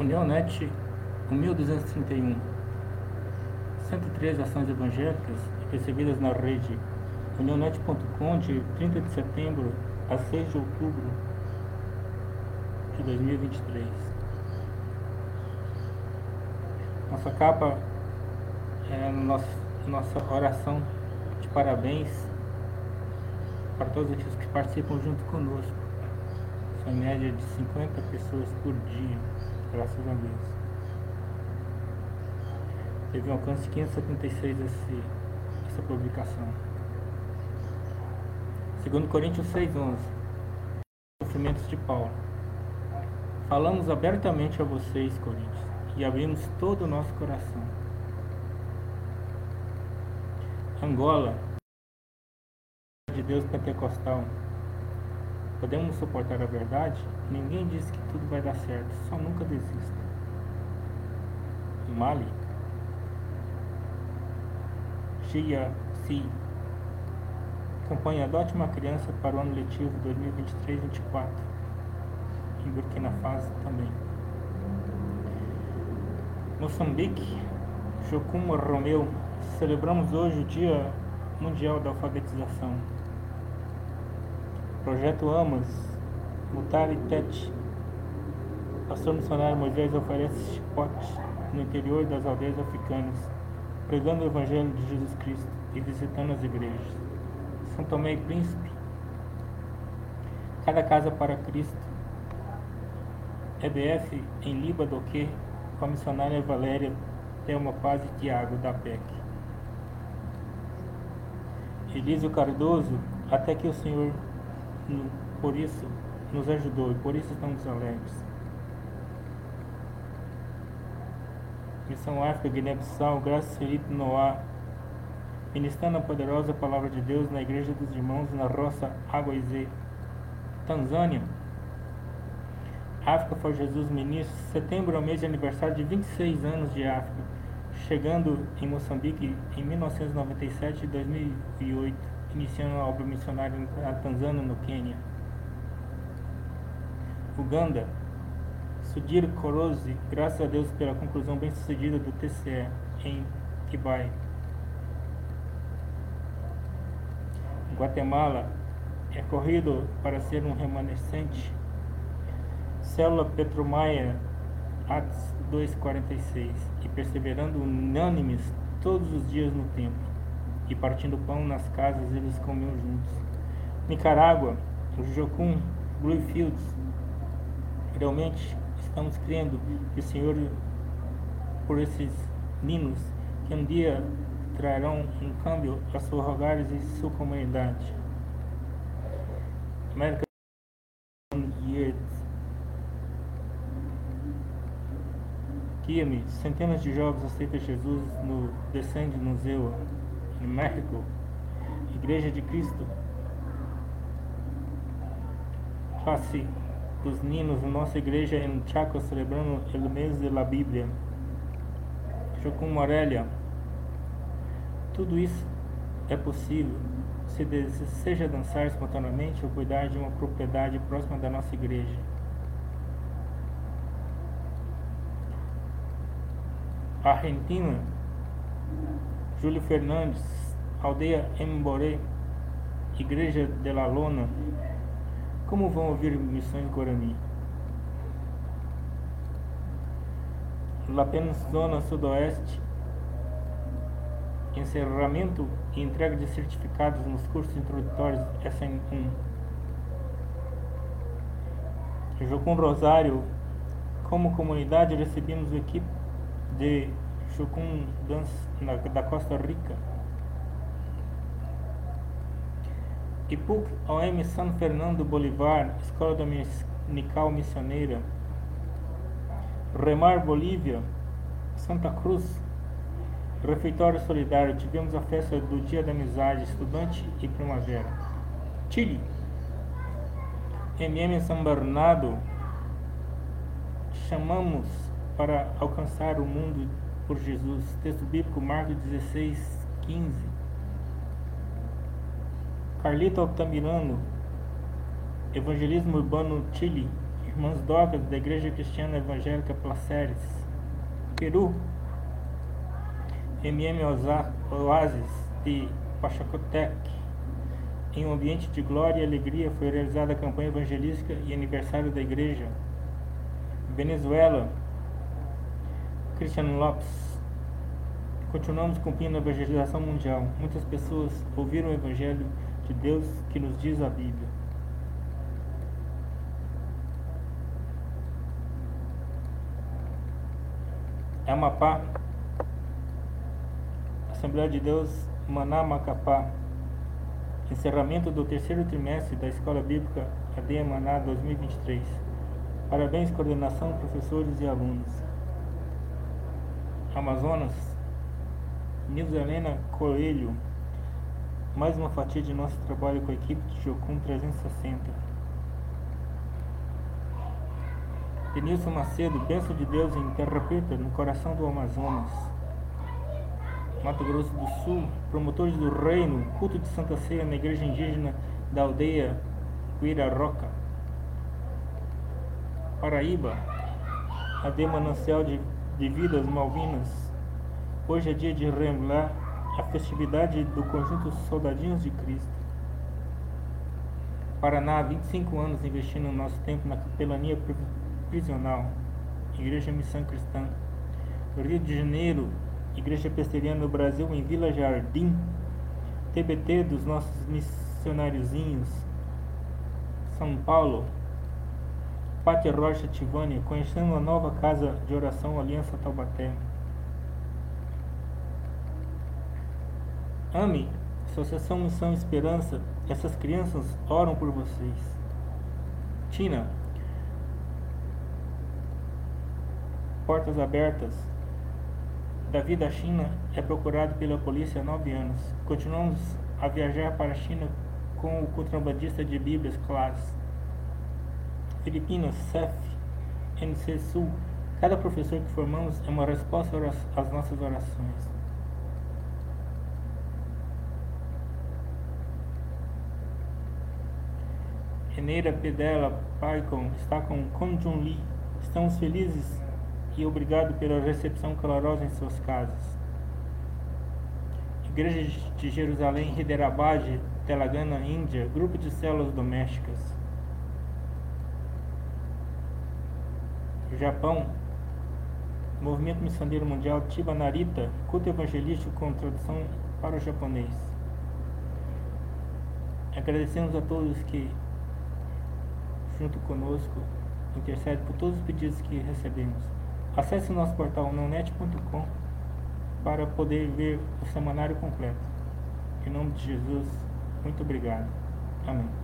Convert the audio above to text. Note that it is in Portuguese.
Unionet 1231. 113 ações evangélicas recebidas na rede unionet.com de 30 de setembro a 6 de outubro de 2023. Nossa capa é nossa, nossa oração de parabéns para todos aqueles que participam junto conosco. São em média de 50 pessoas por dia, graças a Deus. Teve um alcance de 576 esse, essa publicação. Segundo Coríntios 6,11 Sofrimentos de Paulo Falamos abertamente a vocês, Coríntios, e abrimos todo o nosso coração. Angola de Deus Pentecostal Podemos suportar a verdade? Ninguém diz que tudo vai dar certo, só nunca desista. Mali Gia Si Campanha Adote uma Criança para o ano letivo 2023-24 em Burkina Faso também. Moçambique, Jocum Romeu, celebramos hoje o Dia Mundial da Alfabetização. Projeto Amas, Mutari Tete. Pastor missionário Moisés oferece chicotes no interior das aldeias africanas, pregando o Evangelho de Jesus Cristo e visitando as igrejas. São Tomé e Príncipe. Cada casa para Cristo. EBF em Libadoque, com a missionária Valéria Thelma Paz e Tiago da PEC. Elísio Cardoso, até que o Senhor por isso nos ajudou e por isso estamos alegres. Missão África, Guiné-Bissau, Graça Felipe Noá, ministrando a poderosa palavra de Deus na Igreja dos Irmãos na Roça Aguaizê. Tanzânia, África for Jesus Ministro, setembro é o mês de aniversário de 26 anos de África, chegando em Moçambique em 1997 e 2008 iniciando a obra missionária na Tanzânia, no Quênia. Uganda, Sudhir Korozi, graças a Deus pela conclusão bem sucedida do TCE em Kibai. Guatemala, é corrido para ser um remanescente. Célula Petromaia, Atos 2,46, e perseverando unânimes todos os dias no templo e partindo pão nas casas eles comiam juntos. Nicarágua, o Jocum, Bluefields, realmente estamos crendo que o Senhor, por esses ninos, que um dia trarão um câmbio a seus rogares e sua comunidade. América. Guia-me, centenas de jovens aceitam Jesus no Descende no Zeu em México, Igreja de Cristo, face dos ninos, nossa igreja em Chaco celebrando o mês da Bíblia, Chocum Morelia, tudo isso é possível se deseja dançar espontaneamente ou cuidar de uma propriedade próxima da nossa igreja. Argentina Júlio Fernandes, Aldeia Emboré, Igreja de la Lona. Como vão ouvir missões Guarani? Apenas Zona Sudoeste, encerramento e entrega de certificados nos cursos introdutórios SM1. Jocum Rosário, como comunidade recebemos o equipe de Chocum da Costa Rica. IPUC OM São Fernando Bolivar, Escola Dominical Missioneira. Remar Bolívia, Santa Cruz, Refeitório Solidário. Tivemos a festa do Dia da Amizade, Estudante e Primavera. Chile, MM São Bernardo. Chamamos para alcançar o mundo por Jesus. Texto bíblico, Marcos 16, 15. Carlito Altamirano, Evangelismo Urbano Chile, Irmãs Dogas, da Igreja Cristiana Evangélica Placeres. Peru. MM Oasis, de Pachacotec. Em um ambiente de glória e alegria foi realizada a campanha evangelística e aniversário da igreja. Venezuela, Cristiano Lopes. Continuamos cumprindo a evangelização mundial. Muitas pessoas ouviram o evangelho de Deus que nos diz a Bíblia. Amapá, Assembleia de Deus, Maná Macapá. Encerramento do terceiro trimestre da Escola Bíblica AD Maná 2023. Parabéns, coordenação, professores e alunos. Amazonas, Nilza Helena Coelho. Mais uma fatia de nosso trabalho com a equipe de Jocum 360. Denilson Macedo, bênção de Deus em Terra Preta, no coração do Amazonas. Mato Grosso do Sul, promotores do reino, culto de Santa Ceia na igreja indígena da aldeia Roca. Paraíba, a Manancial de, de Vidas Malvinas. Hoje é dia de relembrar a festividade do conjunto Soldadinhos de Cristo. Paraná, 25 anos investindo nosso tempo na capelania prisional, Igreja Missão Cristã. Rio de Janeiro, Igreja Presbiteriana no Brasil em Vila Jardim, TBT dos nossos missionáriozinhos, São Paulo, Pátria Rocha Tivânia, conhecendo a nova casa de oração Aliança Taubaté. Ame, Associação Missão Esperança, essas crianças oram por vocês. Tina, Portas Abertas, Davi da China é procurado pela polícia há nove anos. Continuamos a viajar para a China com o contrabandista de Bíblias Class. Filipinas, CEF, NC Sul. Cada professor que formamos é uma resposta às nossas orações. Eneira Pedela Paicon está com Konjun Lee. Estamos felizes e obrigado pela recepção calorosa em suas casas. Igreja de Jerusalém, Hyderabad, Telangana, Índia, grupo de células domésticas. Japão, Movimento Missioneiro Mundial Tiba Narita, culto evangelístico com tradução para o japonês. Agradecemos a todos que, junto conosco, intercedem por todos os pedidos que recebemos. Acesse o nosso portal nonet.com para poder ver o semanário completo. Em nome de Jesus, muito obrigado. Amém.